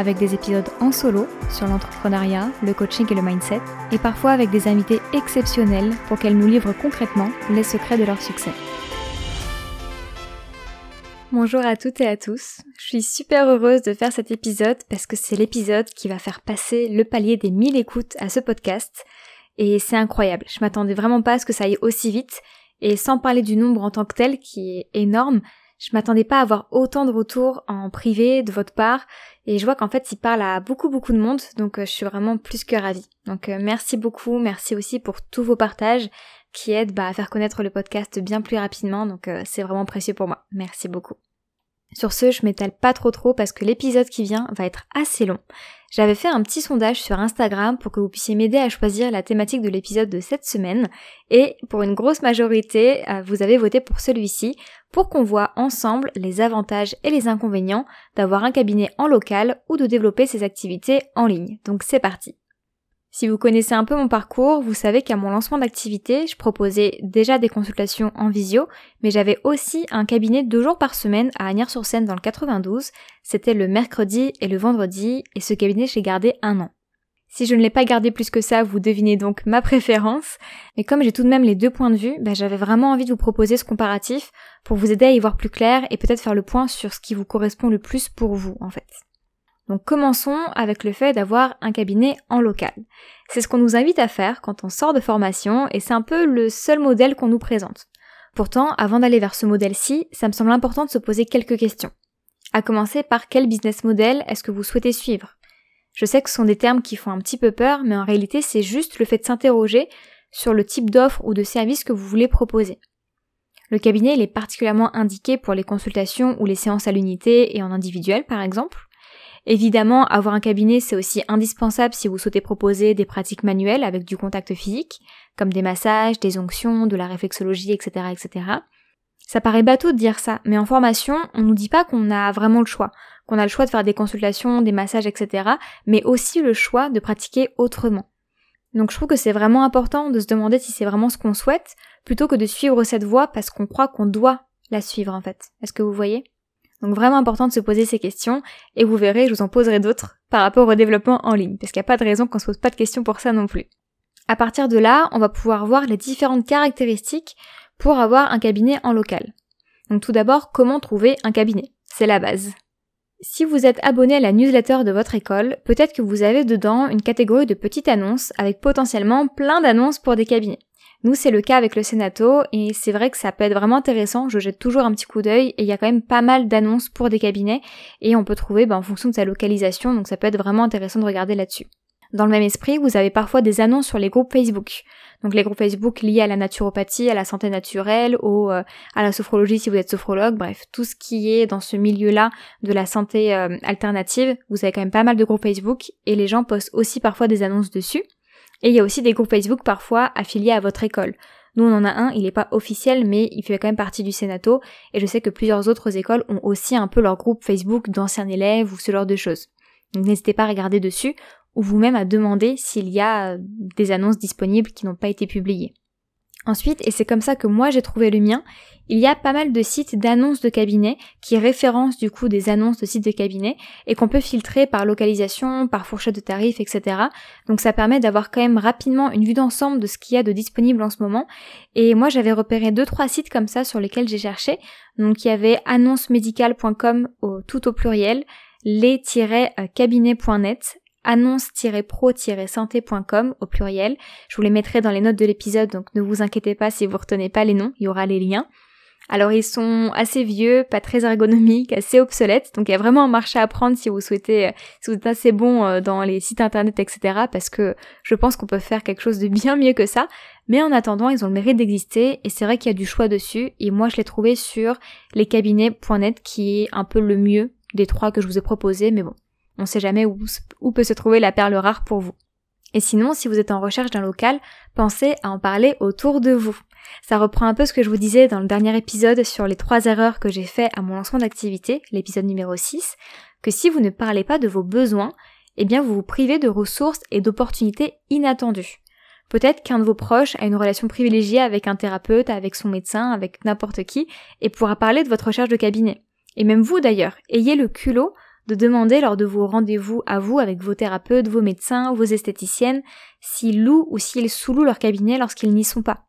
avec des épisodes en solo sur l'entrepreneuriat, le coaching et le mindset, et parfois avec des invités exceptionnels pour qu'elles nous livrent concrètement les secrets de leur succès. Bonjour à toutes et à tous, je suis super heureuse de faire cet épisode parce que c'est l'épisode qui va faire passer le palier des 1000 écoutes à ce podcast, et c'est incroyable, je m'attendais vraiment pas à ce que ça aille aussi vite, et sans parler du nombre en tant que tel qui est énorme, je m'attendais pas à avoir autant de retours en privé de votre part et je vois qu'en fait il parle à beaucoup beaucoup de monde donc euh, je suis vraiment plus que ravie. Donc euh, merci beaucoup, merci aussi pour tous vos partages qui aident bah, à faire connaître le podcast bien plus rapidement donc euh, c'est vraiment précieux pour moi. Merci beaucoup. Sur ce, je m'étale pas trop trop parce que l'épisode qui vient va être assez long. J'avais fait un petit sondage sur Instagram pour que vous puissiez m'aider à choisir la thématique de l'épisode de cette semaine et pour une grosse majorité, euh, vous avez voté pour celui-ci pour qu'on voit ensemble les avantages et les inconvénients d'avoir un cabinet en local ou de développer ses activités en ligne. Donc c'est parti. Si vous connaissez un peu mon parcours, vous savez qu'à mon lancement d'activité, je proposais déjà des consultations en visio, mais j'avais aussi un cabinet deux jours par semaine à Agnières-sur-Seine dans le 92. C'était le mercredi et le vendredi, et ce cabinet j'ai gardé un an. Si je ne l'ai pas gardé plus que ça, vous devinez donc ma préférence. Mais comme j'ai tout de même les deux points de vue, bah, j'avais vraiment envie de vous proposer ce comparatif pour vous aider à y voir plus clair et peut-être faire le point sur ce qui vous correspond le plus pour vous en fait. Donc commençons avec le fait d'avoir un cabinet en local. C'est ce qu'on nous invite à faire quand on sort de formation et c'est un peu le seul modèle qu'on nous présente. Pourtant, avant d'aller vers ce modèle-ci, ça me semble important de se poser quelques questions. À commencer par quel business model est-ce que vous souhaitez suivre? Je sais que ce sont des termes qui font un petit peu peur, mais en réalité c'est juste le fait de s'interroger sur le type d'offre ou de service que vous voulez proposer. Le cabinet il est particulièrement indiqué pour les consultations ou les séances à l'unité et en individuel par exemple. Évidemment, avoir un cabinet, c'est aussi indispensable si vous souhaitez proposer des pratiques manuelles avec du contact physique, comme des massages, des onctions, de la réflexologie, etc., etc. Ça paraît bateau de dire ça, mais en formation, on nous dit pas qu'on a vraiment le choix, qu'on a le choix de faire des consultations, des massages, etc., mais aussi le choix de pratiquer autrement. Donc je trouve que c'est vraiment important de se demander si c'est vraiment ce qu'on souhaite, plutôt que de suivre cette voie parce qu'on croit qu'on doit la suivre en fait. Est-ce que vous voyez? Donc vraiment important de se poser ces questions et vous verrez, je vous en poserai d'autres par rapport au développement en ligne, parce qu'il n'y a pas de raison qu'on se pose pas de questions pour ça non plus. À partir de là, on va pouvoir voir les différentes caractéristiques pour avoir un cabinet en local. Donc tout d'abord, comment trouver un cabinet? C'est la base. Si vous êtes abonné à la newsletter de votre école, peut-être que vous avez dedans une catégorie de petites annonces avec potentiellement plein d'annonces pour des cabinets. Nous, c'est le cas avec le Senato et c'est vrai que ça peut être vraiment intéressant. Je jette toujours un petit coup d'œil et il y a quand même pas mal d'annonces pour des cabinets et on peut trouver ben, en fonction de sa localisation. Donc ça peut être vraiment intéressant de regarder là-dessus. Dans le même esprit, vous avez parfois des annonces sur les groupes Facebook. Donc les groupes Facebook liés à la naturopathie, à la santé naturelle, au, euh, à la sophrologie si vous êtes sophrologue, bref, tout ce qui est dans ce milieu-là de la santé euh, alternative, vous avez quand même pas mal de groupes Facebook et les gens postent aussi parfois des annonces dessus. Et il y a aussi des groupes Facebook parfois affiliés à votre école. Nous on en a un, il n'est pas officiel mais il fait quand même partie du Sénato et je sais que plusieurs autres écoles ont aussi un peu leur groupe Facebook d'anciens élèves ou ce genre de choses. Donc n'hésitez pas à regarder dessus ou vous-même à demander s'il y a des annonces disponibles qui n'ont pas été publiées. Ensuite, et c'est comme ça que moi j'ai trouvé le mien, il y a pas mal de sites d'annonces de cabinet qui référencent du coup des annonces de sites de cabinet et qu'on peut filtrer par localisation, par fourchette de tarifs, etc. Donc ça permet d'avoir quand même rapidement une vue d'ensemble de ce qu'il y a de disponible en ce moment. Et moi j'avais repéré deux trois sites comme ça sur lesquels j'ai cherché. Donc il y avait annoncemedical.com au tout au pluriel, les-cabinets.net annonce-pro-santé.com au pluriel. Je vous les mettrai dans les notes de l'épisode, donc ne vous inquiétez pas si vous retenez pas les noms, il y aura les liens. Alors ils sont assez vieux, pas très ergonomiques, assez obsolètes, donc il y a vraiment un marché à prendre si vous souhaitez, euh, si vous êtes assez bon euh, dans les sites internet, etc. Parce que je pense qu'on peut faire quelque chose de bien mieux que ça. Mais en attendant, ils ont le mérite d'exister et c'est vrai qu'il y a du choix dessus. Et moi, je l'ai trouvé sur lescabinets.net qui est un peu le mieux des trois que je vous ai proposés. Mais bon, On sait jamais où, où peut se trouver la perle rare pour vous. Et sinon, si vous êtes en recherche d'un local, pensez à en parler autour de vous. Ça reprend un peu ce que je vous disais dans le dernier épisode sur les trois erreurs que j'ai fait à mon lancement d'activité, l'épisode numéro 6, que si vous ne parlez pas de vos besoins, eh bien vous vous privez de ressources et d'opportunités inattendues. Peut-être qu'un de vos proches a une relation privilégiée avec un thérapeute, avec son médecin, avec n'importe qui, et pourra parler de votre recherche de cabinet. Et même vous d'ailleurs, ayez le culot de demander lors de vos rendez-vous à vous avec vos thérapeutes, vos médecins, vos esthéticiennes, s'ils louent ou s'ils sous-louent leur cabinet lorsqu'ils n'y sont pas.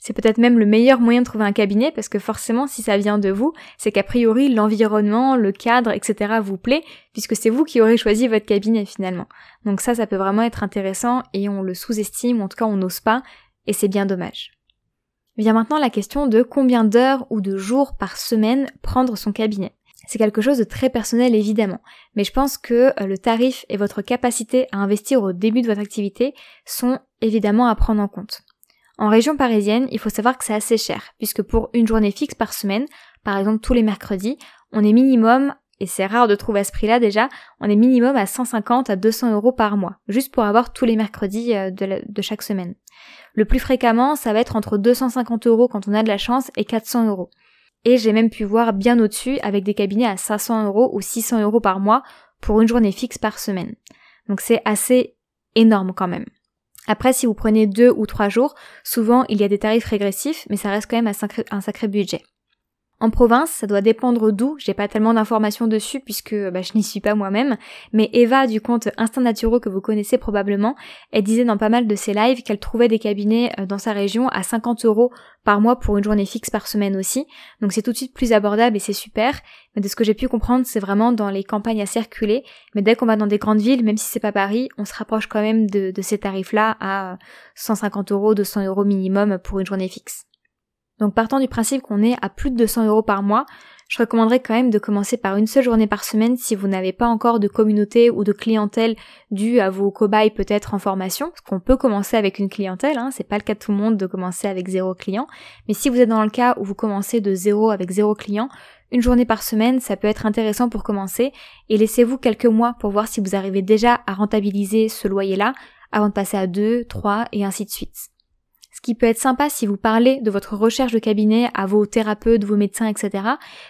C'est peut-être même le meilleur moyen de trouver un cabinet parce que forcément si ça vient de vous, c'est qu'a priori l'environnement, le cadre, etc. vous plaît puisque c'est vous qui aurez choisi votre cabinet finalement. Donc ça, ça peut vraiment être intéressant et on le sous-estime, ou en tout cas on n'ose pas et c'est bien dommage. Vient maintenant la question de combien d'heures ou de jours par semaine prendre son cabinet. C'est quelque chose de très personnel évidemment, mais je pense que euh, le tarif et votre capacité à investir au début de votre activité sont évidemment à prendre en compte. En région parisienne, il faut savoir que c'est assez cher, puisque pour une journée fixe par semaine, par exemple tous les mercredis, on est minimum, et c'est rare de trouver à ce prix-là déjà, on est minimum à 150 à 200 euros par mois, juste pour avoir tous les mercredis euh, de, de chaque semaine. Le plus fréquemment, ça va être entre 250 euros quand on a de la chance et 400 euros. Et j'ai même pu voir bien au-dessus avec des cabinets à 500 euros ou 600 euros par mois pour une journée fixe par semaine. Donc c'est assez énorme quand même. Après, si vous prenez deux ou trois jours, souvent il y a des tarifs régressifs, mais ça reste quand même un sacré, un sacré budget. En province, ça doit dépendre d'où, j'ai pas tellement d'informations dessus puisque bah, je n'y suis pas moi-même, mais Eva du compte Instinct Naturaux que vous connaissez probablement, elle disait dans pas mal de ses lives qu'elle trouvait des cabinets euh, dans sa région à 50 euros par mois pour une journée fixe par semaine aussi, donc c'est tout de suite plus abordable et c'est super, mais de ce que j'ai pu comprendre c'est vraiment dans les campagnes à circuler, mais dès qu'on va dans des grandes villes, même si c'est pas Paris, on se rapproche quand même de, de ces tarifs-là à 150 euros, 200 euros minimum pour une journée fixe. Donc partant du principe qu'on est à plus de 200 euros par mois, je recommanderais quand même de commencer par une seule journée par semaine si vous n'avez pas encore de communauté ou de clientèle due à vos cobayes peut-être en formation, parce qu'on peut commencer avec une clientèle, hein, c'est pas le cas de tout le monde de commencer avec zéro client, mais si vous êtes dans le cas où vous commencez de zéro avec zéro client, une journée par semaine, ça peut être intéressant pour commencer, et laissez-vous quelques mois pour voir si vous arrivez déjà à rentabiliser ce loyer-là, avant de passer à deux, trois, et ainsi de suite. Ce qui peut être sympa si vous parlez de votre recherche de cabinet à vos thérapeutes, vos médecins, etc.,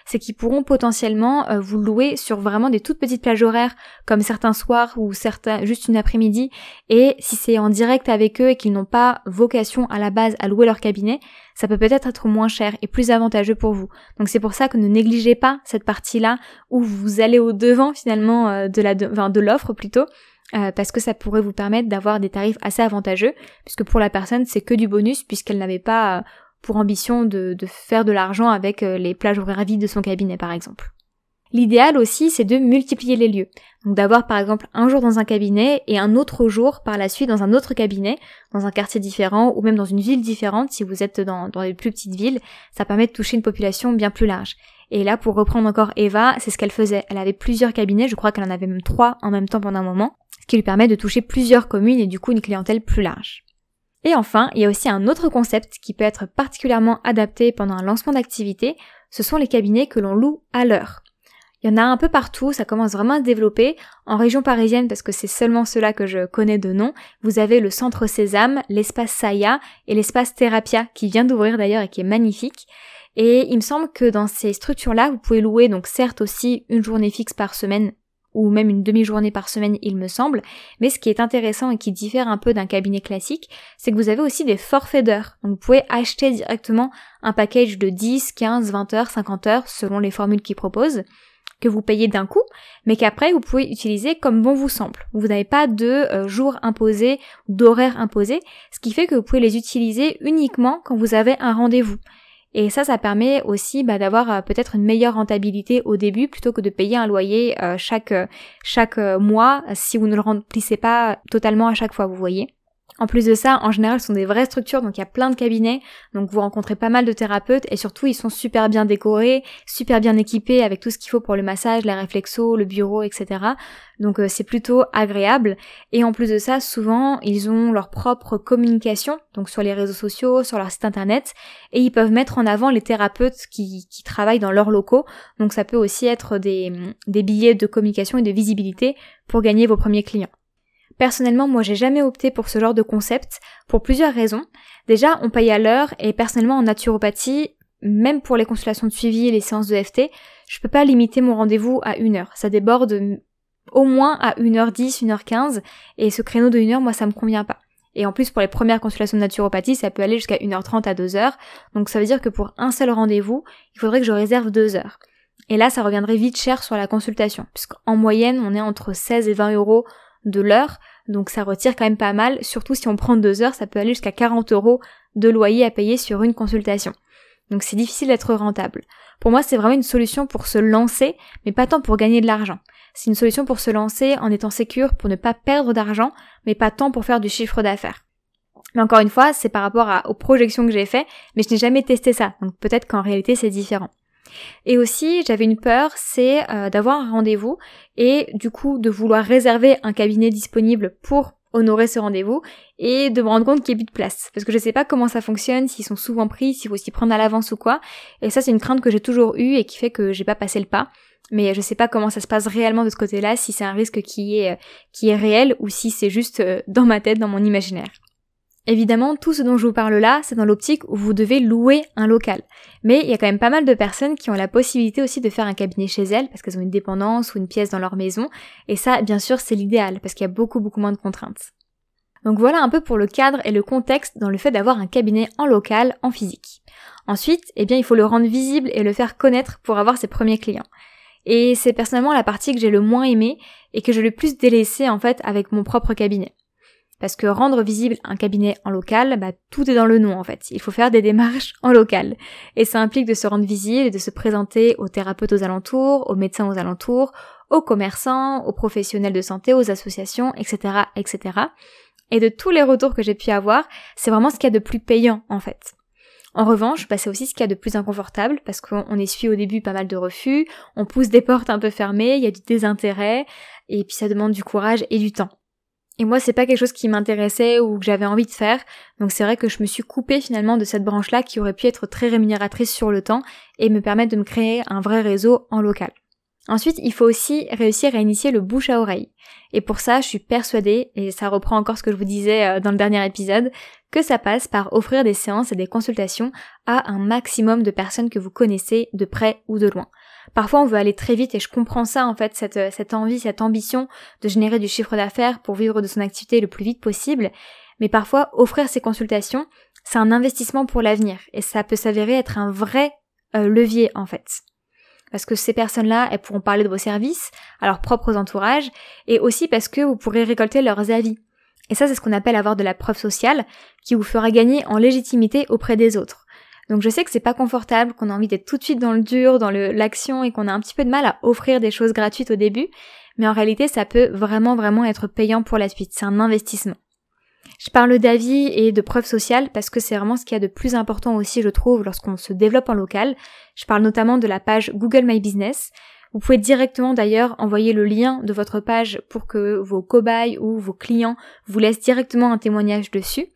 c'est qu'ils pourront potentiellement euh, vous louer sur vraiment des toutes petites plages horaires, comme certains soirs ou certains juste une après-midi. Et si c'est en direct avec eux et qu'ils n'ont pas vocation à la base à louer leur cabinet, ça peut peut-être être moins cher et plus avantageux pour vous. Donc c'est pour ça que ne négligez pas cette partie-là où vous allez au devant finalement euh, de la de l'offre plutôt euh, parce que ça pourrait vous permettre d'avoir des tarifs assez avantageux, puisque pour la personne c'est que du bonus puisqu'elle n'avait pas euh, pour ambition de, faire de l'argent avec euh, les plages horaires vides de son cabinet par exemple. L'idéal aussi c'est de multiplier les lieux. Donc d'avoir par exemple un jour dans un cabinet et un autre jour par la suite dans un autre cabinet, dans un quartier différent ou même dans une ville différente si vous êtes dans, dans les plus petites villes, ça permet de toucher une population bien plus large. Et là, pour reprendre encore Eva, c'est ce qu'elle faisait. Elle avait plusieurs cabinets, je crois qu'elle en avait même trois en même temps pendant un moment qui lui permet de toucher plusieurs communes et du coup une clientèle plus large. Et enfin, il y a aussi un autre concept qui peut être particulièrement adapté pendant un lancement d'activité, ce sont les cabinets que l'on loue à l'heure. Il y en a un peu partout, ça commence vraiment à se développer. En région parisienne, parce que c'est seulement cela que je connais de nom, vous avez le centre Sésame, l'espace Saya et l'espace Thérapia qui vient d'ouvrir d'ailleurs et qui est magnifique. Et il me semble que dans ces structures-là, vous pouvez louer donc certes aussi une journée fixe par semaine ou même une demi-journée par semaine il me semble, mais ce qui est intéressant et qui diffère un peu d'un cabinet classique, c'est que vous avez aussi des forfaits d'heures. Donc vous pouvez acheter directement un package de 10, 15, 20 heures, 50 heures selon les formules qu'ils proposent que vous payez d'un coup, mais qu'après vous pouvez utiliser comme bon vous semble. Vous n'avez pas de euh, jours imposés, d'horaires imposés, ce qui fait que vous pouvez les utiliser uniquement quand vous avez un rendez-vous. Et ça, ça permet aussi bah, d'avoir euh, peut-être une meilleure rentabilité au début plutôt que de payer un loyer euh, chaque, chaque euh, mois si vous ne le remplissez pas totalement à chaque fois, vous voyez. En plus de ça, en général, ce sont des vraies structures, donc il y a plein de cabinets, donc vous rencontrez pas mal de thérapeutes et surtout ils sont super bien décorés, super bien équipés avec tout ce qu'il faut pour le massage, la réflexo, le bureau, etc. Donc euh, c'est plutôt agréable. Et en plus de ça, souvent ils ont leur propre communication, donc sur les réseaux sociaux, sur leur site internet, et ils peuvent mettre en avant les thérapeutes qui, qui travaillent dans leurs locaux. Donc ça peut aussi être des, des billets de communication et de visibilité pour gagner vos premiers clients. Personnellement, moi j'ai jamais opté pour ce genre de concept pour plusieurs raisons. Déjà, on paye à l'heure et personnellement en naturopathie, même pour les consultations de suivi et les séances de FT, je peux pas limiter mon rendez-vous à une heure. Ça déborde au moins à 1h10, 1h15 et ce créneau de 1 heure, moi ça me convient pas. Et en plus, pour les premières consultations de naturopathie, ça peut aller jusqu'à 1h30 à 2h. Donc ça veut dire que pour un seul rendez-vous, il faudrait que je réserve 2 heures. Et là, ça reviendrait vite cher sur la consultation, puisqu'en moyenne, on est entre 16 et 20 euros de l'heure, donc ça retire quand même pas mal, surtout si on prend deux heures, ça peut aller jusqu'à 40 euros de loyer à payer sur une consultation. Donc c'est difficile d'être rentable. Pour moi, c'est vraiment une solution pour se lancer, mais pas tant pour gagner de l'argent. C'est une solution pour se lancer en étant sécure, pour ne pas perdre d'argent, mais pas tant pour faire du chiffre d'affaires. Mais encore une fois, c'est par rapport aux projections que j'ai fait, mais je n'ai jamais testé ça, donc peut-être qu'en réalité c'est différent. Et aussi, j'avais une peur, c'est euh, d'avoir un rendez-vous et du coup de vouloir réserver un cabinet disponible pour honorer ce rendez-vous et de me rendre compte qu'il n'y a plus de place. Parce que je sais pas comment ça fonctionne, s'ils sont souvent pris, s'il faut s'y prendre à l'avance ou quoi. Et ça, c'est une crainte que j'ai toujours eue et qui fait que j'ai pas passé le pas. Mais je sais pas comment ça se passe réellement de ce côté-là, si c'est un risque qui est, euh, qui est réel ou si c'est juste euh, dans ma tête, dans mon imaginaire. Évidemment, tout ce dont je vous parle là, c'est dans l'optique où vous devez louer un local. Mais il y a quand même pas mal de personnes qui ont la possibilité aussi de faire un cabinet chez elles, parce qu'elles ont une dépendance ou une pièce dans leur maison. Et ça, bien sûr, c'est l'idéal, parce qu'il y a beaucoup, beaucoup moins de contraintes. Donc voilà un peu pour le cadre et le contexte dans le fait d'avoir un cabinet en local, en physique. Ensuite, eh bien, il faut le rendre visible et le faire connaître pour avoir ses premiers clients. Et c'est personnellement la partie que j'ai le moins aimée et que je l'ai plus délaissée en fait avec mon propre cabinet. Parce que rendre visible un cabinet en local, bah, tout est dans le nom en fait. Il faut faire des démarches en local. Et ça implique de se rendre visible et de se présenter aux thérapeutes aux alentours, aux médecins aux alentours, aux commerçants, aux professionnels de santé, aux associations, etc., etc. Et de tous les retours que j'ai pu avoir, c'est vraiment ce qu'il y a de plus payant en fait. En revanche, bah, c'est aussi ce qu'il y a de plus inconfortable parce qu'on essuie au début pas mal de refus, on pousse des portes un peu fermées, il y a du désintérêt, et puis ça demande du courage et du temps. Et moi, c'est pas quelque chose qui m'intéressait ou que j'avais envie de faire. Donc c'est vrai que je me suis coupée finalement de cette branche-là qui aurait pu être très rémunératrice sur le temps et me permettre de me créer un vrai réseau en local. Ensuite, il faut aussi réussir à initier le bouche à oreille. Et pour ça, je suis persuadée, et ça reprend encore ce que je vous disais euh, dans le dernier épisode, que ça passe par offrir des séances et des consultations à un maximum de personnes que vous connaissez de près ou de loin. Parfois on veut aller très vite et je comprends ça en fait, cette, euh, cette envie, cette ambition de générer du chiffre d'affaires pour vivre de son activité le plus vite possible. Mais parfois offrir ces consultations, c'est un investissement pour l'avenir et ça peut s'avérer être un vrai euh, levier en fait. Parce que ces personnes-là, elles pourront parler de vos services à leurs propres entourages et aussi parce que vous pourrez récolter leurs avis. Et ça, c'est ce qu'on appelle avoir de la preuve sociale qui vous fera gagner en légitimité auprès des autres. Donc je sais que c'est pas confortable, qu'on a envie d'être tout de suite dans le dur, dans l'action et qu'on a un petit peu de mal à offrir des choses gratuites au début, mais en réalité ça peut vraiment vraiment être payant pour la suite, c'est un investissement. Je parle d'avis et de preuves sociales parce que c'est vraiment ce qu'il y a de plus important aussi je trouve lorsqu'on se développe en local. Je parle notamment de la page Google My Business. Vous pouvez directement d'ailleurs envoyer le lien de votre page pour que vos cobayes ou vos clients vous laissent directement un témoignage dessus.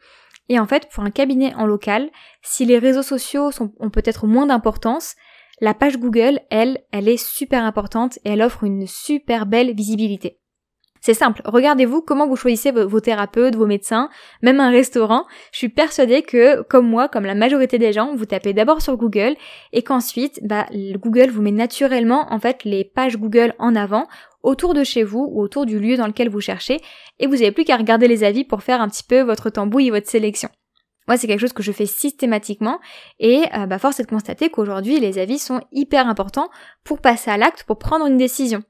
Et en fait, pour un cabinet en local, si les réseaux sociaux ont peut-être moins d'importance, la page Google, elle, elle est super importante et elle offre une super belle visibilité. C'est simple, regardez-vous comment vous choisissez vos, thérapeutes, vos médecins, même un restaurant. Je suis persuadée que, comme moi, comme la majorité des gens, vous tapez d'abord sur Google et qu'ensuite, bah, Google vous met naturellement, en fait, les pages Google en avant autour de chez vous ou autour du lieu dans lequel vous cherchez et vous n'avez plus qu'à regarder les avis pour faire un petit peu votre tambouille et votre sélection. Moi, c'est quelque chose que je fais systématiquement et euh, bah, force est de constater qu'aujourd'hui, les avis sont hyper importants pour passer à l'acte, pour prendre une décision.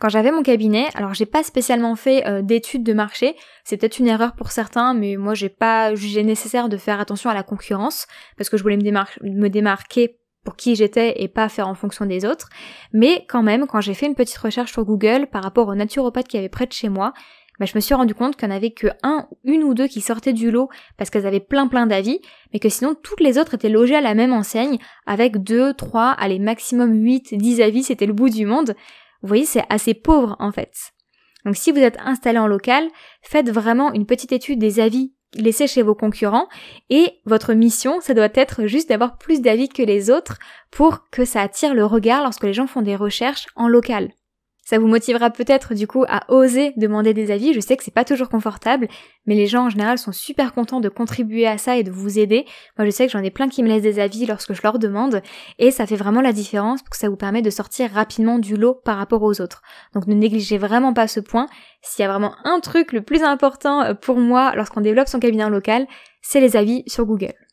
Quand j'avais mon cabinet, alors j'ai pas spécialement fait euh, d'études de marché, c'est peut-être une erreur pour certains, mais moi j'ai pas jugé nécessaire de faire attention à la concurrence parce que je voulais me, me démarquer pour qui j'étais et pas faire en fonction des autres. Mais quand même, quand j'ai fait une petite recherche sur Google par rapport au naturopathe qui avait près de chez moi, bah, je me suis rendu compte qu'il n'y en avait que un, une ou deux qui sortaient du lot parce qu'elles avaient plein plein d'avis, mais que sinon toutes les autres étaient logées à la même enseigne avec deux, trois, allez maximum huit, dix avis, c'était le bout du monde. Vous voyez, c'est assez pauvre en fait. Donc si vous êtes installé en local, faites vraiment une petite étude des avis laissés chez vos concurrents et votre mission, ça doit être juste d'avoir plus d'avis que les autres pour que ça attire le regard lorsque les gens font des recherches en local. Ça vous motivera peut-être du coup à oser demander des avis. Je sais que c'est pas toujours confortable, mais les gens en général sont super contents de contribuer à ça et de vous aider. Moi je sais que j'en ai plein qui me laissent des avis lorsque je leur demande et ça fait vraiment la différence parce que ça vous permet de sortir rapidement du lot par rapport aux autres. Donc ne négligez vraiment pas ce point. S'il y a vraiment un truc le plus important euh, pour moi lorsqu'on développe son cabinet local, c'est les avis sur Google.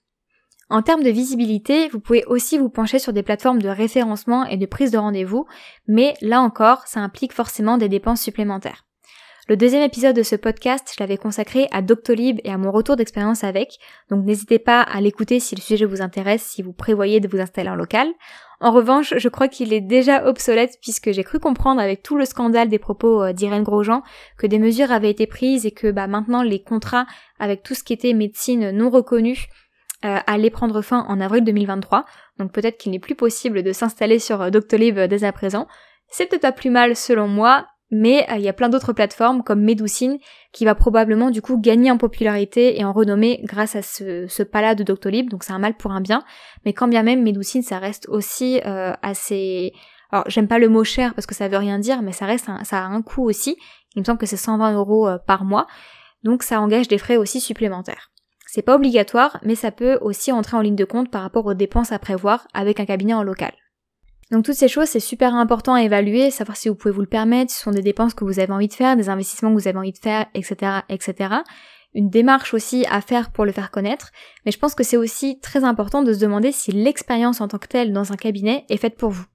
En termes de visibilité, vous pouvez aussi vous pencher sur des plateformes de référencement et de prise de rendez-vous, mais là encore, ça implique forcément des dépenses supplémentaires. Le deuxième épisode de ce podcast, je l'avais consacré à Doctolib et à mon retour d'expérience avec, donc n'hésitez pas à l'écouter si le sujet vous intéresse, si vous prévoyez de vous installer en local. En revanche, je crois qu'il est déjà obsolète puisque j'ai cru comprendre avec tout le scandale des propos euh, d'Irène Grosjean que des mesures avaient été prises et que bah, maintenant les contrats avec tout ce qui était médecine non reconnue euh, allait prendre fin en avril 2023, donc peut-être qu'il n'est plus possible de s'installer sur euh, Doctolib euh, dès à présent. C'est peut-être pas plus mal selon moi, mais il y a plein d'autres plateformes comme Medoucine qui va probablement du coup gagner en popularité et en renommée grâce à ce, ce pas-là de Doctolib, donc c'est un mal pour un bien. Mais quand bien même Medoucine ça reste aussi assez... Alors j'aime pas le mot cher parce que ça veut rien dire, mais ça reste ça a un coût aussi. Il me semble que c'est 120 euros par mois, donc ça engage des frais aussi supplémentaires. C'est pas obligatoire, mais ça peut aussi entrer en ligne de compte par rapport aux dépenses à prévoir avec un cabinet en local. Donc toutes ces choses, c'est super important à évaluer, savoir si vous pouvez vous le permettre, si ce sont des dépenses que vous avez envie de faire, des investissements que vous avez envie de faire, etc., etc. Une démarche aussi à faire pour le faire connaître, mais je pense que c'est aussi très important de se demander si l'expérience en tant que telle dans un cabinet est faite pour vous.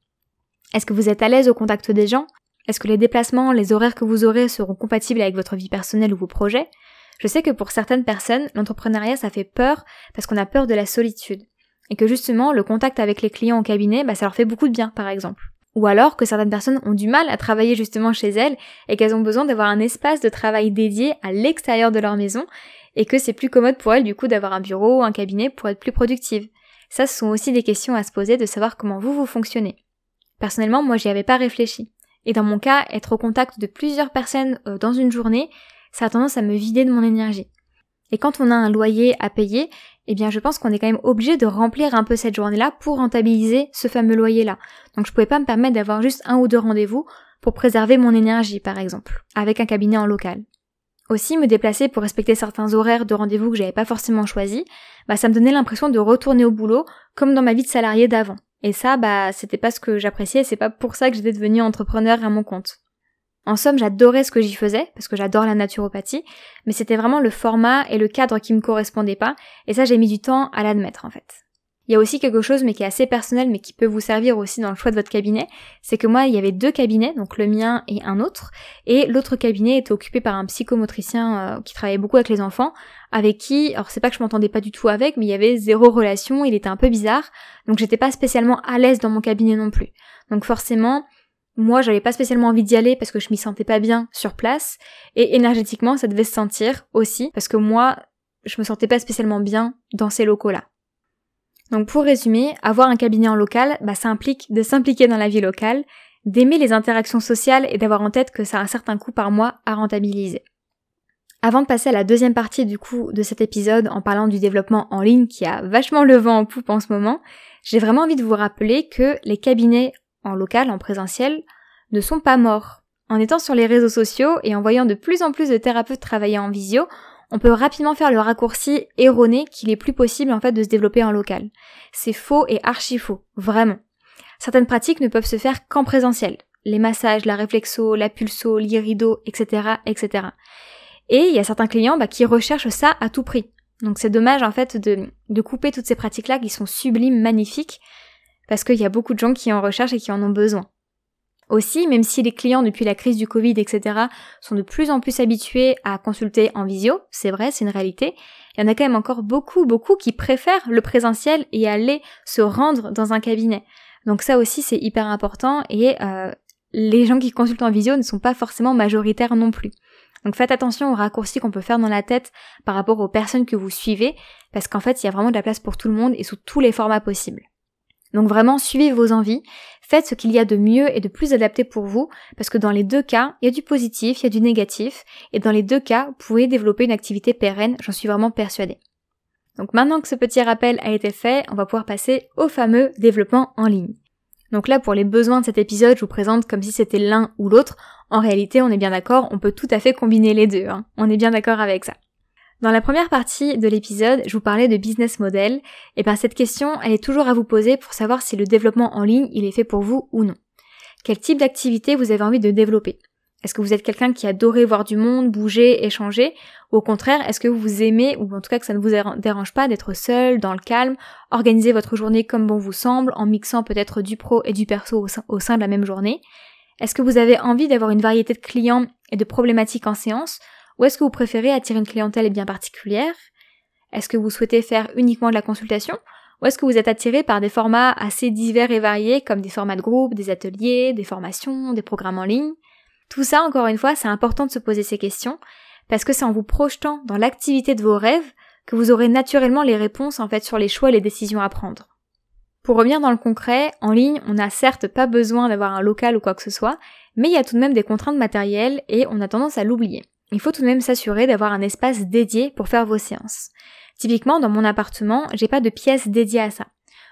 Est-ce que vous êtes à l'aise au contact des gens? Est-ce que les déplacements, les horaires que vous aurez seront compatibles avec votre vie personnelle ou vos projets? Je sais que pour certaines personnes, l'entrepreneuriat ça fait peur parce qu'on a peur de la solitude. Et que justement, le contact avec les clients au cabinet, bah, ça leur fait beaucoup de bien, par exemple. Ou alors que certaines personnes ont du mal à travailler justement chez elles et qu'elles ont besoin d'avoir un espace de travail dédié à l'extérieur de leur maison et que c'est plus commode pour elles du coup d'avoir un bureau ou un cabinet pour être plus productive. Ça, ce sont aussi des questions à se poser de savoir comment vous vous fonctionnez. Personnellement, moi j'y avais pas réfléchi. Et dans mon cas, être au contact de plusieurs personnes euh, dans une journée, ça a tendance à me vider de mon énergie. Et quand on a un loyer à payer, eh bien je pense qu'on est quand même obligé de remplir un peu cette journée-là pour rentabiliser ce fameux loyer-là. Donc je pouvais pas me permettre d'avoir juste un ou deux rendez-vous pour préserver mon énergie par exemple, avec un cabinet en local. Aussi, me déplacer pour respecter certains horaires de rendez-vous que j'avais pas forcément choisis, bah ça me donnait l'impression de retourner au boulot comme dans ma vie de salarié d'avant. Et ça, bah c'était pas ce que j'appréciais, c'est pas pour ça que j'étais devenue entrepreneur à mon compte. En somme, j'adorais ce que j'y faisais, parce que j'adore la naturopathie, mais c'était vraiment le format et le cadre qui me correspondaient pas, et ça j'ai mis du temps à l'admettre en fait. Il y a aussi quelque chose, mais qui est assez personnel, mais qui peut vous servir aussi dans le choix de votre cabinet, c'est que moi, il y avait deux cabinets, donc le mien et un autre, et l'autre cabinet était occupé par un psychomotricien euh, qui travaillait beaucoup avec les enfants, avec qui, alors c'est pas que je m'entendais pas du tout avec, mais il y avait zéro relation, il était un peu bizarre, donc j'étais pas spécialement à l'aise dans mon cabinet non plus. Donc forcément, moi, j'avais pas spécialement envie d'y aller parce que je m'y sentais pas bien sur place. Et énergétiquement, ça devait se sentir aussi parce que moi, je me sentais pas spécialement bien dans ces locaux-là. Donc pour résumer, avoir un cabinet en local, bah, ça implique de s'impliquer dans la vie locale, d'aimer les interactions sociales et d'avoir en tête que ça a un certain coût par mois à rentabiliser. Avant de passer à la deuxième partie du coup de cet épisode en parlant du développement en ligne qui a vachement le vent en poupe en ce moment, j'ai vraiment envie de vous rappeler que les cabinets en local, en présentiel, ne sont pas morts. En étant sur les réseaux sociaux et en voyant de plus en plus de thérapeutes travailler en visio, on peut rapidement faire le raccourci erroné qu'il est plus possible en fait de se développer en local. C'est faux et archi faux, vraiment. Certaines pratiques ne peuvent se faire qu'en présentiel. Les massages, la réflexo, la pulso, l'irido, etc., etc. Et il y a certains clients bah, qui recherchent ça à tout prix. Donc c'est dommage en fait de, de couper toutes ces pratiques-là qui sont sublimes, magnifiques, parce qu'il y a beaucoup de gens qui en recherchent et qui en ont besoin. Aussi, même si les clients depuis la crise du Covid, etc., sont de plus en plus habitués à consulter en visio, c'est vrai, c'est une réalité, il y en a quand même encore beaucoup, beaucoup qui préfèrent le présentiel et aller se rendre dans un cabinet. Donc ça aussi, c'est hyper important et euh, les gens qui consultent en visio ne sont pas forcément majoritaires non plus. Donc faites attention aux raccourcis qu'on peut faire dans la tête par rapport aux personnes que vous suivez, parce qu'en fait il y a vraiment de la place pour tout le monde et sous tous les formats possibles. Donc vraiment suivez vos envies, faites ce qu'il y a de mieux et de plus adapté pour vous, parce que dans les deux cas, il y a du positif, il y a du négatif, et dans les deux cas, vous pouvez développer une activité pérenne, j'en suis vraiment persuadée. Donc maintenant que ce petit rappel a été fait, on va pouvoir passer au fameux développement en ligne. Donc là, pour les besoins de cet épisode, je vous présente comme si c'était l'un ou l'autre. En réalité, on est bien d'accord, on peut tout à fait combiner les deux. Hein. On est bien d'accord avec ça. Dans la première partie de l'épisode, je vous parlais de business model, et bien cette question, elle est toujours à vous poser pour savoir si le développement en ligne, il est fait pour vous ou non. Quel type d'activité vous avez envie de développer? Est-ce que vous êtes quelqu'un qui adorait voir du monde, bouger, échanger? Ou au contraire, est-ce que vous aimez, ou en tout cas que ça ne vous dérange pas d'être seul, dans le calme, organiser votre journée comme bon vous semble, en mixant peut-être du pro et du perso au sein de la même journée? Est-ce que vous avez envie d'avoir une variété de clients et de problématiques en séance? Ou est-ce que vous préférez attirer une clientèle bien particulière? Est-ce que vous souhaitez faire uniquement de la consultation? Ou est-ce que vous êtes attiré par des formats assez divers et variés comme des formats de groupe, des ateliers, des formations, des programmes en ligne? Tout ça, encore une fois, c'est important de se poser ces questions parce que c'est en vous projetant dans l'activité de vos rêves que vous aurez naturellement les réponses en fait sur les choix et les décisions à prendre. Pour revenir dans le concret, en ligne, on n'a certes pas besoin d'avoir un local ou quoi que ce soit, mais il y a tout de même des contraintes matérielles et on a tendance à l'oublier il faut tout de même s'assurer d'avoir un espace dédié pour faire vos séances. Typiquement, dans mon appartement, j'ai pas de pièce dédiée à ça.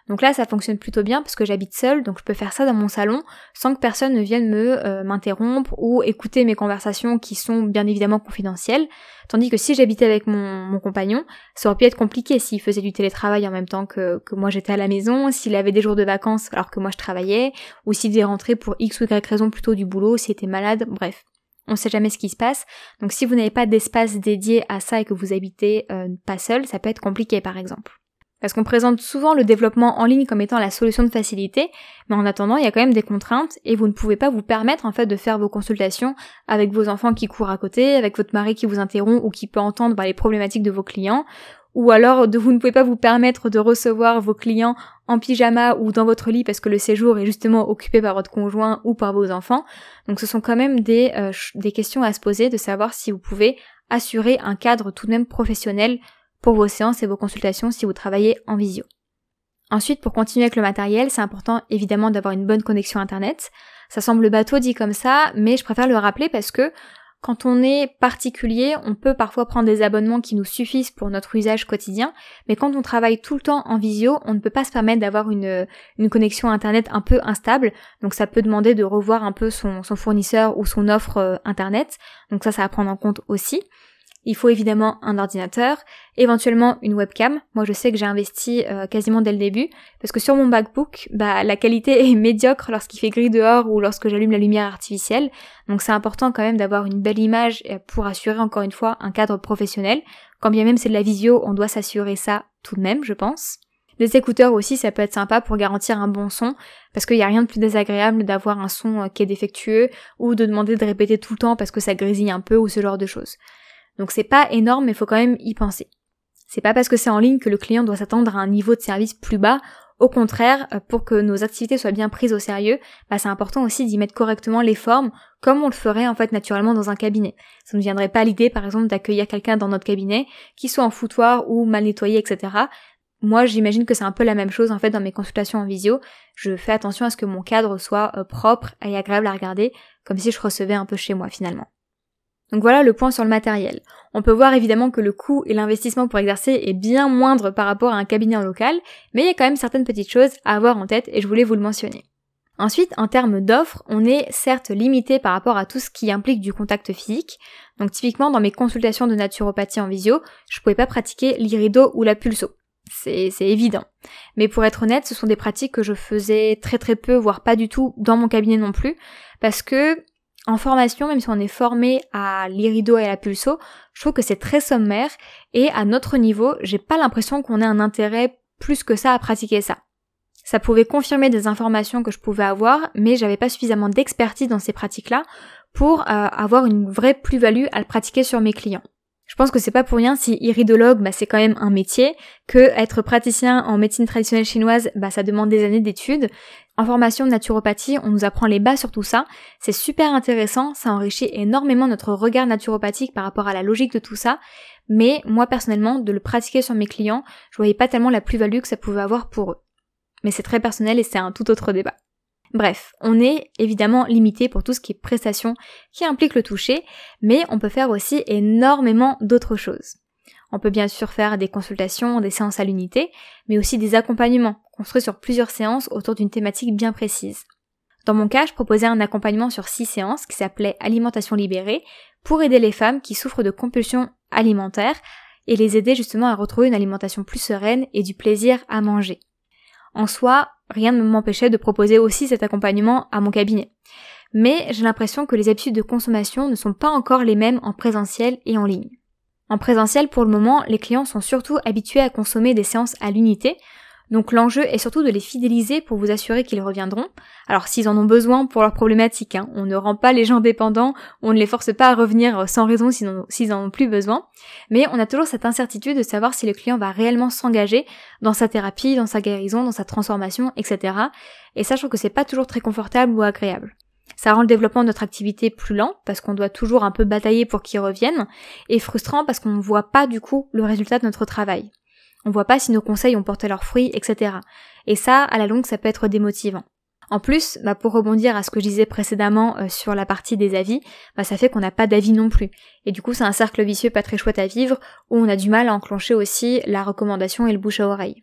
Donc là, ça fonctionne plutôt bien parce que j'habite seule, donc je peux faire ça dans mon salon sans que personne ne vienne me euh, m'interrompre ou écouter mes conversations qui sont bien évidemment confidentielles. Tandis que si j'habitais avec mon, compagnon, ça aurait pu être compliqué s'il faisait du télétravail en même temps que, que moi j'étais à la maison, s'il avait des jours de vacances alors que moi je travaillais, ou s'il devait rentrer pour X ou Y raison plutôt du boulot, s'il était malade, bref on ne sait jamais ce qui se passe. Donc si vous n'avez pas d'espace dédié à ça et que vous habitez euh, pas seul, ça peut être compliqué par exemple. Parce qu'on présente souvent le développement en ligne comme étant la solution de facilité, mais en attendant, il y a quand même des contraintes et vous ne pouvez pas vous permettre en fait de faire vos consultations avec vos enfants qui courent à côté, avec votre mari qui vous interrompt ou qui peut entendre bah, les problématiques de vos clients, ou alors de vous ne pouvez pas vous permettre de recevoir vos clients en pyjama ou dans votre lit parce que le séjour est justement occupé par votre conjoint ou par vos enfants. Donc ce sont quand même des, euh, des questions à se poser de savoir si vous pouvez assurer un cadre tout de même professionnel pour vos séances et vos consultations si vous travaillez en visio. Ensuite, pour continuer avec le matériel, c'est important évidemment d'avoir une bonne connexion internet. Ça semble bateau dit comme ça, mais je préfère le rappeler parce que quand on est particulier, on peut parfois prendre des abonnements qui nous suffisent pour notre usage quotidien, mais quand on travaille tout le temps en visio, on ne peut pas se permettre d'avoir une, une connexion internet un peu instable, donc ça peut demander de revoir un peu son, son fournisseur ou son offre euh, internet, donc ça ça à prendre en compte aussi. Il faut évidemment un ordinateur, éventuellement une webcam. Moi je sais que j'ai investi euh, quasiment dès le début, parce que sur mon MacBook, bah, la qualité est médiocre lorsqu'il fait gris dehors ou lorsque j'allume la lumière artificielle. Donc c'est important quand même d'avoir une belle image pour assurer encore une fois un cadre professionnel. Quand bien même c'est de la visio, on doit s'assurer ça tout de même, je pense. Des écouteurs aussi, ça peut être sympa pour garantir un bon son, parce qu'il n'y a rien de plus désagréable d'avoir un son euh, qui est défectueux, ou de demander de répéter tout le temps parce que ça grésille un peu, ou ce genre de choses. Donc c'est pas énorme, mais faut quand même y penser. C'est pas parce que c'est en ligne que le client doit s'attendre à un niveau de service plus bas. Au contraire, euh, pour que nos activités soient bien prises au sérieux, bah c'est important aussi d'y mettre correctement les formes, comme on le ferait en fait naturellement dans un cabinet. Ça ne viendrait pas l'idée, par exemple, d'accueillir quelqu'un dans notre cabinet qui soit en foutoir ou mal nettoyé, etc. Moi, j'imagine que c'est un peu la même chose en fait dans mes consultations en visio. Je fais attention à ce que mon cadre soit euh, propre et agréable à regarder, comme si je recevais un peu chez moi finalement. Donc voilà le point sur le matériel. On peut voir évidemment que le coût et l'investissement pour exercer est bien moindre par rapport à un cabinet en local, mais il y a quand même certaines petites choses à avoir en tête et je voulais vous le mentionner. Ensuite, en termes d'offres, on est certes limité par rapport à tout ce qui implique du contact physique. Donc typiquement dans mes consultations de naturopathie en visio, je pouvais pas pratiquer l'irido ou la pulso. C'est évident. Mais pour être honnête, ce sont des pratiques que je faisais très très peu, voire pas du tout dans mon cabinet non plus, parce que en formation, même si on est formé à l'irido et à la pulso, je trouve que c'est très sommaire et à notre niveau, j'ai pas l'impression qu'on ait un intérêt plus que ça à pratiquer ça. Ça pouvait confirmer des informations que je pouvais avoir, mais j'avais pas suffisamment d'expertise dans ces pratiques-là pour euh, avoir une vraie plus-value à le pratiquer sur mes clients. Je pense que c'est pas pour rien si iridologue, bah, c'est quand même un métier, que être praticien en médecine traditionnelle chinoise, bah, ça demande des années d'études. En formation de naturopathie, on nous apprend les bases sur tout ça. C'est super intéressant, ça enrichit énormément notre regard naturopathique par rapport à la logique de tout ça. Mais moi personnellement, de le pratiquer sur mes clients, je voyais pas tellement la plus-value que ça pouvait avoir pour eux. Mais c'est très personnel et c'est un tout autre débat. Bref, on est évidemment limité pour tout ce qui est prestation qui implique le toucher, mais on peut faire aussi énormément d'autres choses. On peut bien sûr faire des consultations, des séances à l'unité, mais aussi des accompagnements construits sur plusieurs séances autour d'une thématique bien précise. Dans mon cas, je proposais un accompagnement sur six séances qui s'appelait Alimentation libérée pour aider les femmes qui souffrent de compulsions alimentaires et les aider justement à retrouver une alimentation plus sereine et du plaisir à manger. En soi, rien ne m'empêchait de proposer aussi cet accompagnement à mon cabinet. Mais j'ai l'impression que les habitudes de consommation ne sont pas encore les mêmes en présentiel et en ligne. En présentiel, pour le moment, les clients sont surtout habitués à consommer des séances à l'unité, donc l'enjeu est surtout de les fidéliser pour vous assurer qu'ils reviendront. Alors s'ils en ont besoin pour leurs problématiques, hein. on ne rend pas les gens dépendants, on ne les force pas à revenir sans raison s'ils en ont plus besoin, mais on a toujours cette incertitude de savoir si le client va réellement s'engager dans sa thérapie, dans sa guérison, dans sa transformation, etc. Et trouve que c'est pas toujours très confortable ou agréable. Ça rend le développement de notre activité plus lent parce qu'on doit toujours un peu batailler pour qu'ils reviennent et frustrant parce qu'on ne voit pas du coup le résultat de notre travail. On voit pas si nos conseils ont porté leurs fruits, etc. Et ça, à la longue, ça peut être démotivant. En plus, bah pour rebondir à ce que je disais précédemment euh, sur la partie des avis, bah ça fait qu'on n'a pas d'avis non plus. Et du coup, c'est un cercle vicieux pas très chouette à vivre où on a du mal à enclencher aussi la recommandation et le bouche à oreille.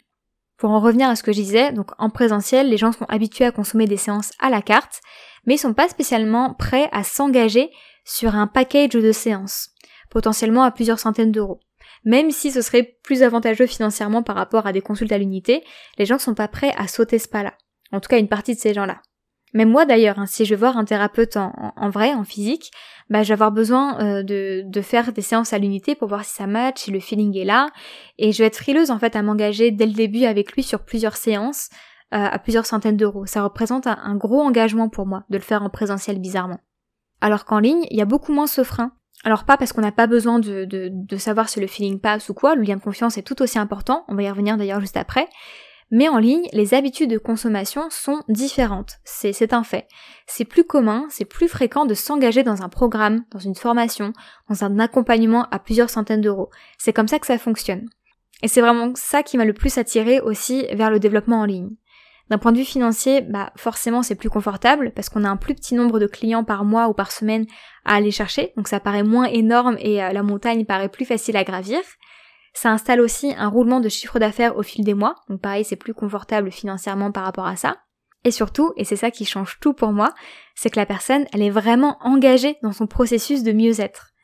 Pour en revenir à ce que je disais, donc en présentiel, les gens sont habitués à consommer des séances à la carte, mais sont pas spécialement prêts à s'engager sur un package de séances, potentiellement à plusieurs centaines d'euros. Même si ce serait plus avantageux financièrement par rapport à des consultes à l'unité, les gens ne sont pas prêts à sauter ce pas-là. En tout cas, une partie de ces gens-là. Même moi d'ailleurs, hein, si je veux voir un thérapeute en, vrai, en physique, bah, je vais avoir besoin euh, de, de, faire des séances à l'unité pour voir si ça match, si le feeling est là. Et je vais être frileuse en fait à m'engager dès le début avec lui sur plusieurs séances à plusieurs centaines d'euros. Ça représente un, gros engagement pour moi de le faire en présentiel bizarrement. Alors qu'en ligne, il y a beaucoup moins ce frein. Alors pas parce qu'on n'a pas besoin de, de, savoir si le feeling passe ou quoi, le lien de confiance est tout aussi important, on va y revenir d'ailleurs juste après, mais en ligne, les habitudes de consommation sont différentes, c'est un fait. C'est plus commun, c'est plus fréquent de s'engager dans un programme, dans une formation, dans un accompagnement à plusieurs centaines d'euros. C'est comme ça que ça fonctionne. Et c'est vraiment ça qui m'a le plus attiré aussi vers le développement en ligne. D'un point de vue financier, bah forcément c'est plus confortable parce qu'on a un plus petit nombre de clients par mois ou par semaine à aller chercher, donc ça paraît moins énorme et euh, la montagne paraît plus facile à gravir. Ça installe aussi un roulement de chiffre d'affaires au fil des mois, donc pareil c'est plus confortable financièrement par rapport à ça. Et surtout, et c'est ça qui change tout pour moi, c'est que la personne, elle est vraiment engagée dans son processus de mieux-être.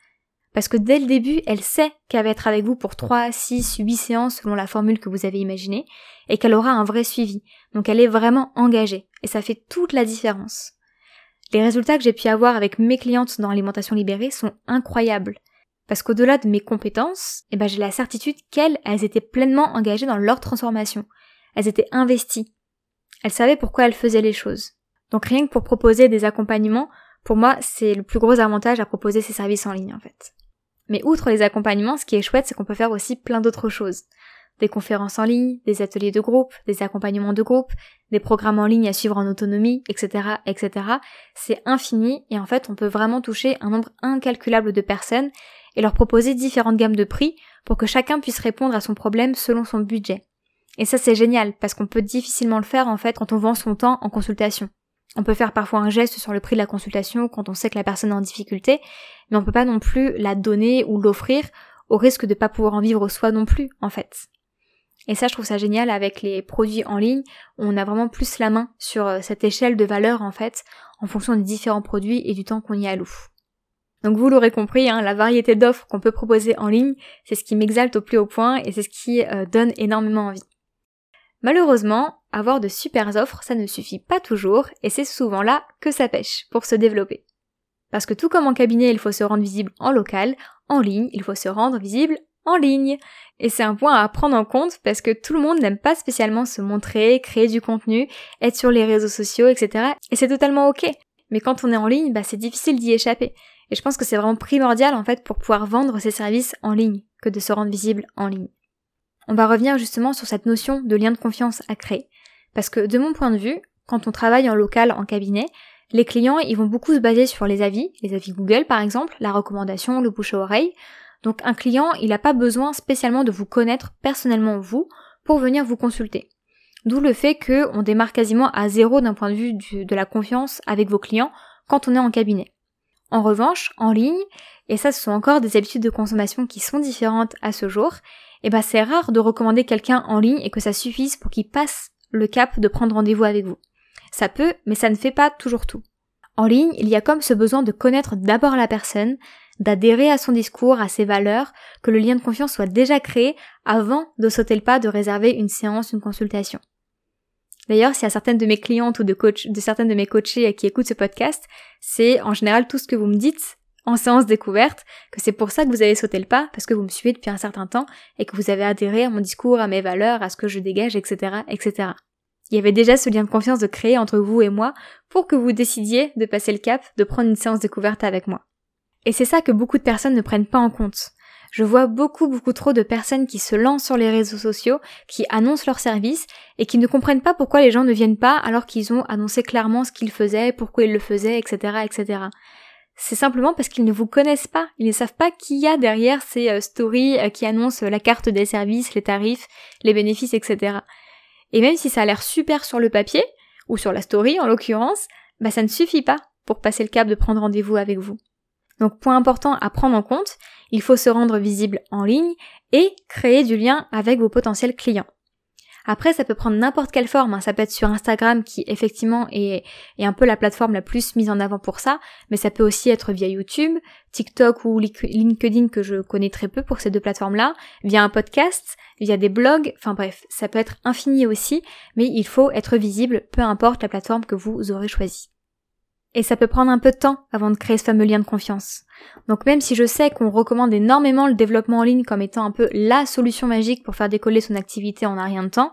Parce que dès le début, elle sait qu'elle va être avec vous pour 3, 6, 8 séances selon la formule que vous avez imaginée, et qu'elle aura un vrai suivi. Donc elle est vraiment engagée, et ça fait toute la différence. Les résultats que j'ai pu avoir avec mes clientes dans l'alimentation libérée sont incroyables. Parce qu'au-delà de mes compétences, eh ben j'ai la certitude qu'elles, elles étaient pleinement engagées dans leur transformation. Elles étaient investies. Elles savaient pourquoi elles faisaient les choses. Donc rien que pour proposer des accompagnements, pour moi, c'est le plus gros avantage à proposer ces services en ligne en fait. Mais outre les accompagnements, ce qui est chouette, c'est qu'on peut faire aussi plein d'autres choses. Des conférences en ligne, des ateliers de groupe, des accompagnements de groupe, des programmes en ligne à suivre en autonomie, etc., etc. C'est infini et en fait, on peut vraiment toucher un nombre incalculable de personnes et leur proposer différentes gammes de prix pour que chacun puisse répondre à son problème selon son budget. Et ça, c'est génial parce qu'on peut difficilement le faire en fait quand on vend son temps en consultation. On peut faire parfois un geste sur le prix de la consultation quand on sait que la personne est en difficulté, mais on peut pas non plus la donner ou l'offrir au risque de pas pouvoir en vivre soi non plus, en fait. Et ça, je trouve ça génial avec les produits en ligne. On a vraiment plus la main sur euh, cette échelle de valeur, en fait, en fonction des différents produits et du temps qu'on y alloue. Donc vous l'aurez compris, hein, la variété d'offres qu'on peut proposer en ligne, c'est ce qui m'exalte au plus haut point et c'est ce qui euh, donne énormément envie. Malheureusement, avoir de super offres, ça ne suffit pas toujours, et c'est souvent là que ça pêche pour se développer. Parce que tout comme en cabinet, il faut se rendre visible en local, en ligne, il faut se rendre visible en ligne. Et c'est un point à prendre en compte parce que tout le monde n'aime pas spécialement se montrer, créer du contenu, être sur les réseaux sociaux, etc. Et c'est totalement ok. Mais quand on est en ligne, bah, c'est difficile d'y échapper. Et je pense que c'est vraiment primordial en fait pour pouvoir vendre ses services en ligne que de se rendre visible en ligne. On va revenir justement sur cette notion de lien de confiance à créer. Parce que de mon point de vue, quand on travaille en local, en cabinet, les clients, ils vont beaucoup se baser sur les avis, les avis Google par exemple, la recommandation, le bouche à oreille. Donc un client, il n'a pas besoin spécialement de vous connaître personnellement vous pour venir vous consulter. D'où le fait qu'on démarre quasiment à zéro d'un point de vue de la confiance avec vos clients quand on est en cabinet. En revanche, en ligne, et ça ce sont encore des habitudes de consommation qui sont différentes à ce jour, eh ben c'est rare de recommander quelqu'un en ligne et que ça suffise pour qu'il passe le cap de prendre rendez-vous avec vous. Ça peut, mais ça ne fait pas toujours tout. En ligne, il y a comme ce besoin de connaître d'abord la personne, d'adhérer à son discours, à ses valeurs, que le lien de confiance soit déjà créé avant de sauter le pas de réserver une séance, une consultation. D'ailleurs, s'il y a certaines de mes clientes ou de, coach, de certaines de mes coachés qui écoutent ce podcast, c'est en général tout ce que vous me dites en séance découverte, que c'est pour ça que vous avez sauté le pas, parce que vous me suivez depuis un certain temps et que vous avez adhéré à mon discours, à mes valeurs, à ce que je dégage, etc., etc. Il y avait déjà ce lien de confiance de créer entre vous et moi pour que vous décidiez de passer le cap, de prendre une séance découverte avec moi. Et c'est ça que beaucoup de personnes ne prennent pas en compte. Je vois beaucoup beaucoup trop de personnes qui se lancent sur les réseaux sociaux, qui annoncent leurs services et qui ne comprennent pas pourquoi les gens ne viennent pas alors qu'ils ont annoncé clairement ce qu'ils faisaient, pourquoi ils le faisaient, etc., etc. C'est simplement parce qu'ils ne vous connaissent pas. Ils ne savent pas qui y a derrière ces euh, stories euh, qui annoncent la carte des services, les tarifs, les bénéfices, etc. Et même si ça a l'air super sur le papier, ou sur la story en l'occurrence, bah ça ne suffit pas pour passer le cap de prendre rendez-vous avec vous. Donc point important à prendre en compte, il faut se rendre visible en ligne et créer du lien avec vos potentiels clients. Après, ça peut prendre n'importe quelle forme. Hein. Ça peut être sur Instagram qui effectivement est, est, un peu la plateforme la plus mise en avant pour ça, mais ça peut aussi être via YouTube, TikTok ou LinkedIn que je connais très peu pour ces deux plateformes-là, via un podcast, via des blogs. Enfin bref, ça peut être infini aussi, mais il faut être visible, peu importe la plateforme que vous aurez choisie. Et ça peut prendre un peu de temps avant de créer ce fameux lien de confiance. Donc même si je sais qu'on recommande énormément le développement en ligne comme étant un peu la solution magique pour faire décoller son activité en un rien de temps,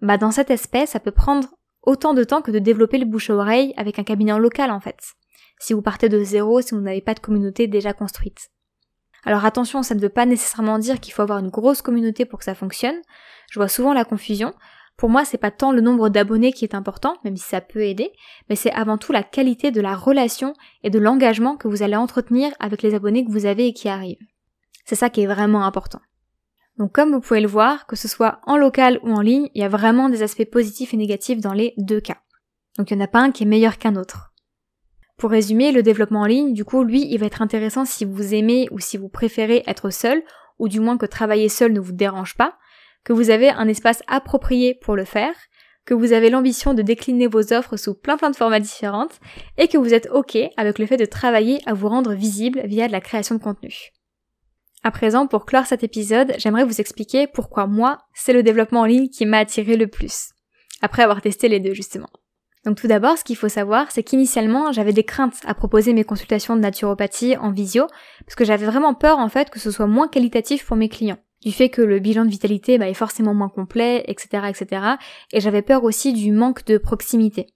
bah dans cet aspect, ça peut prendre autant de temps que de développer le bouche à oreille avec un cabinet local en fait. Si vous partez de zéro, si vous n'avez pas de communauté déjà construite. Alors attention, ça ne veut pas nécessairement dire qu'il faut avoir une grosse communauté pour que ça fonctionne. Je vois souvent la confusion. Pour moi, c'est pas tant le nombre d'abonnés qui est important, même si ça peut aider, mais c'est avant tout la qualité de la relation et de l'engagement que vous allez entretenir avec les abonnés que vous avez et qui arrivent. C'est ça qui est vraiment important. Donc comme vous pouvez le voir, que ce soit en local ou en ligne, il y a vraiment des aspects positifs et négatifs dans les deux cas. Donc il n'y en a pas un qui est meilleur qu'un autre. Pour résumer, le développement en ligne, du coup, lui, il va être intéressant si vous aimez ou si vous préférez être seul, ou du moins que travailler seul ne vous dérange pas, que vous avez un espace approprié pour le faire, que vous avez l'ambition de décliner vos offres sous plein plein de formats différents et que vous êtes OK avec le fait de travailler à vous rendre visible via de la création de contenu. À présent, pour clore cet épisode, j'aimerais vous expliquer pourquoi moi, c'est le développement en ligne qui m'a attiré le plus. Après avoir testé les deux, justement. Donc tout d'abord, ce qu'il faut savoir, c'est qu'initialement, j'avais des craintes à proposer mes consultations de naturopathie en visio, parce que j'avais vraiment peur en fait que ce soit moins qualitatif pour mes clients du fait que le bilan de vitalité bah, est forcément moins complet, etc., etc. Et j'avais peur aussi du manque de proximité.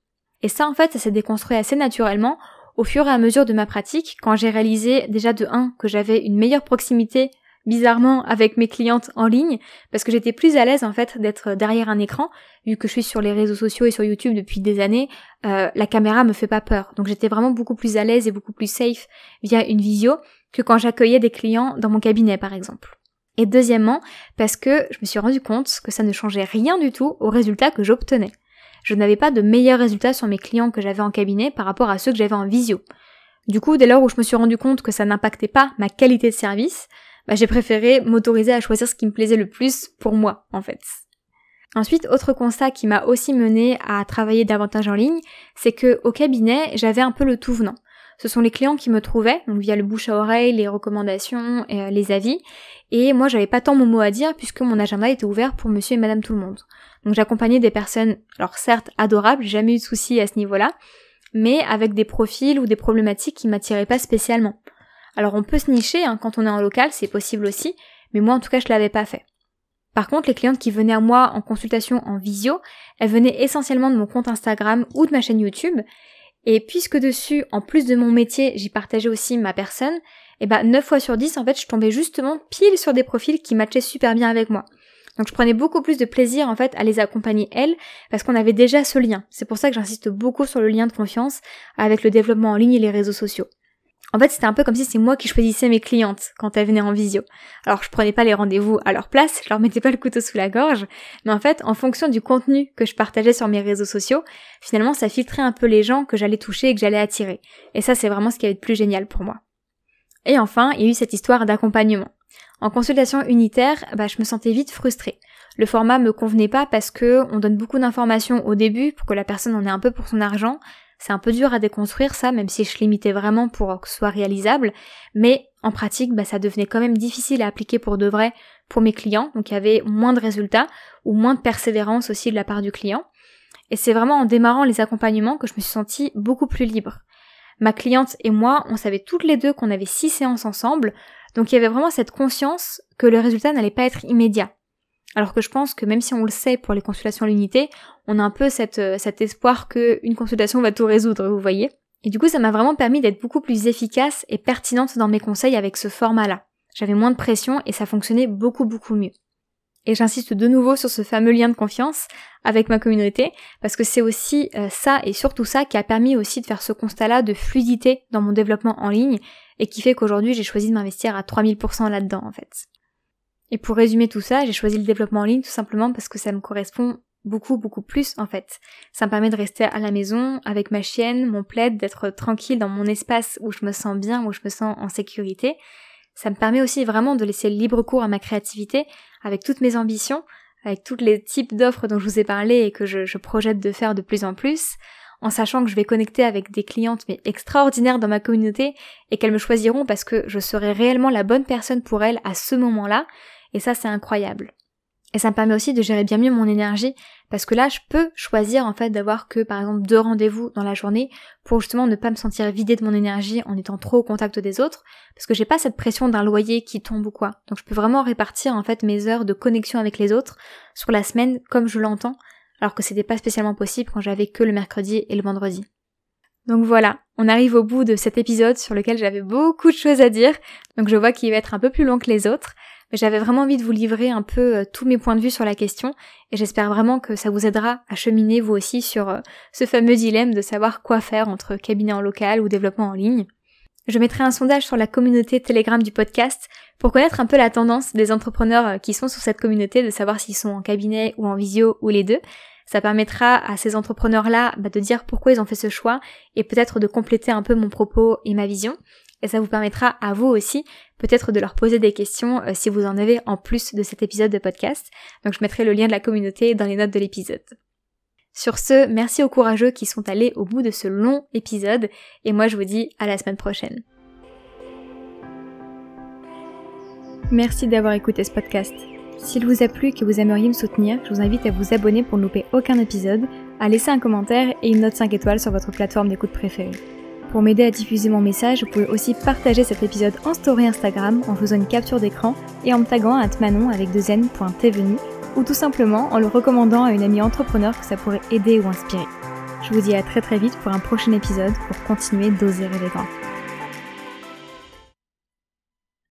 Et ça, en fait, ça s'est déconstruit assez naturellement au fur et à mesure de ma pratique, quand j'ai réalisé déjà de 1 que j'avais une meilleure proximité bizarrement avec mes clientes en ligne parce que j'étais plus à l'aise en fait d'être derrière un écran vu que je suis sur les réseaux sociaux et sur YouTube depuis des années euh, la caméra me fait pas peur donc j'étais vraiment beaucoup plus à l'aise et beaucoup plus safe via une visio que quand j'accueillais des clients dans mon cabinet par exemple et deuxièmement, parce que je me suis rendu compte que ça ne changeait rien du tout au résultat que j'obtenais. Je n'avais pas de meilleurs résultats sur mes clients que j'avais en cabinet par rapport à ceux que j'avais en visio. Du coup, dès lors où je me suis rendu compte que ça n'impactait pas ma qualité de service, bah, j'ai préféré m'autoriser à choisir ce qui me plaisait le plus pour moi, en fait. Ensuite, autre constat qui m'a aussi mené à travailler davantage en ligne, c'est que au cabinet, j'avais un peu le tout venant. Ce sont les clients qui me trouvaient, donc via le bouche à oreille, les recommandations, euh, les avis. Et moi, j'avais pas tant mon mot à dire puisque mon agenda était ouvert pour monsieur et madame tout le monde. Donc j'accompagnais des personnes, alors certes adorables, jamais eu de soucis à ce niveau-là, mais avec des profils ou des problématiques qui m'attiraient pas spécialement. Alors on peut se nicher, hein, quand on est en local, c'est possible aussi, mais moi en tout cas je l'avais pas fait. Par contre, les clientes qui venaient à moi en consultation en visio, elles venaient essentiellement de mon compte Instagram ou de ma chaîne YouTube, Et puisque dessus, en plus de mon métier, j'y partageais aussi ma personne, et bah 9 fois sur 10, en fait, je tombais justement pile sur des profils qui matchaient super bien avec moi. Donc je prenais beaucoup plus de plaisir en fait à les accompagner elles parce qu'on avait déjà ce lien. C'est pour ça que j'insiste beaucoup sur le lien de confiance avec le développement en ligne et les réseaux sociaux. En fait, c'était un peu comme si c'est moi qui choisissais mes clientes quand elles venaient en visio. Alors, je prenais pas les rendez-vous à leur place, je leur mettais pas le couteau sous la gorge, mais en fait, en fonction du contenu que je partageais sur mes réseaux sociaux, finalement, ça filtrait un peu les gens que j'allais toucher et que j'allais attirer. Et ça, c'est vraiment ce qui est le plus génial pour moi. Et enfin, il y a eu cette histoire d'accompagnement. En consultation unitaire, bah, je me sentais vite frustrée. Le format me convenait pas parce que on donne beaucoup d'informations au début pour que la personne en ait un peu pour son argent, c'est un peu dur à déconstruire ça, même si je limitais vraiment pour que ce soit réalisable. Mais en pratique, bah, ça devenait quand même difficile à appliquer pour de vrai pour mes clients. Donc il y avait moins de résultats ou moins de persévérance aussi de la part du client. Et c'est vraiment en démarrant les accompagnements que je me suis sentie beaucoup plus libre. Ma cliente et moi, on savait toutes les deux qu'on avait six séances ensemble, donc il y avait vraiment cette conscience que le résultat n'allait pas être immédiat. Alors que je pense que même si on le sait pour les consultations à l'unité, on a un peu euh, cet espoir qu'une consultation va tout résoudre, vous voyez. Et du coup, ça m'a vraiment permis d'être beaucoup plus efficace et pertinente dans mes conseils avec ce format-là. J'avais moins de pression et ça fonctionnait beaucoup beaucoup mieux. Et j'insiste de nouveau sur ce fameux lien de confiance avec ma communauté, parce que c'est aussi euh, ça et surtout ça qui a permis aussi de faire ce constat-là de fluidité dans mon développement en ligne, et qui fait qu'aujourd'hui j'ai choisi de m'investir à 3000% là-dedans en fait. Et pour résumer tout ça, j'ai choisi le développement en ligne tout simplement parce que ça me correspond beaucoup beaucoup plus en fait. Ça me permet de rester à la maison avec ma chienne, mon plaid, d'être tranquille dans mon espace où je me sens bien, où je me sens en sécurité. Ça me permet aussi vraiment de laisser libre cours à ma créativité avec toutes mes ambitions, avec tous les types d'offres dont je vous ai parlé et que je, je projette de faire de plus en plus, en sachant que je vais connecter avec des clientes mais extraordinaires dans ma communauté et qu'elles me choisiront parce que je serai réellement la bonne personne pour elles à ce moment-là, et ça, c'est incroyable. Et ça me permet aussi de gérer bien mieux mon énergie parce que là, je peux choisir en fait d'avoir que par exemple deux rendez-vous dans la journée pour justement ne pas me sentir vidée de mon énergie en étant trop au contact des autres parce que j'ai pas cette pression d'un loyer qui tombe ou quoi. Donc je peux vraiment répartir en fait mes heures de connexion avec les autres sur la semaine comme je l'entends alors que c'était pas spécialement possible quand j'avais que le mercredi et le vendredi. Donc voilà, on arrive au bout de cet épisode sur lequel j'avais beaucoup de choses à dire, donc je vois qu'il va être un peu plus long que les autres j'avais vraiment envie de vous livrer un peu euh, tous mes points de vue sur la question et j'espère vraiment que ça vous aidera à cheminer vous aussi sur euh, ce fameux dilemme de savoir quoi faire entre cabinet en local ou développement en ligne. Je mettrai un sondage sur la communauté Telegram du podcast pour connaître un peu la tendance des entrepreneurs euh, qui sont sur cette communauté, de savoir s'ils sont en cabinet ou en visio ou les deux. Ça permettra à ces entrepreneurs-là bah, de dire pourquoi ils ont fait ce choix et peut-être de compléter un peu mon propos et ma vision et ça vous permettra à vous aussi peut-être de leur poser des questions euh, si vous en avez en plus de cet épisode de podcast. Donc je mettrai le lien de la communauté dans les notes de l'épisode. Sur ce, merci aux courageux qui sont allés au bout de ce long épisode et moi je vous dis à la semaine prochaine. Merci d'avoir écouté ce podcast. S'il vous a plu et que vous aimeriez me soutenir, je vous invite à vous abonner pour ne louper aucun épisode, à laisser un commentaire et une note 5 étoiles sur votre plateforme d'écoute préférée. Pour m'aider à diffuser mon message, vous pouvez aussi partager cet épisode en story Instagram en faisant une capture d'écran et en me taguant à manon avec deux ou tout simplement en le recommandant à une amie entrepreneur que ça pourrait aider ou inspirer. Je vous dis à très très vite pour un prochain épisode pour continuer d'oser rêver grand.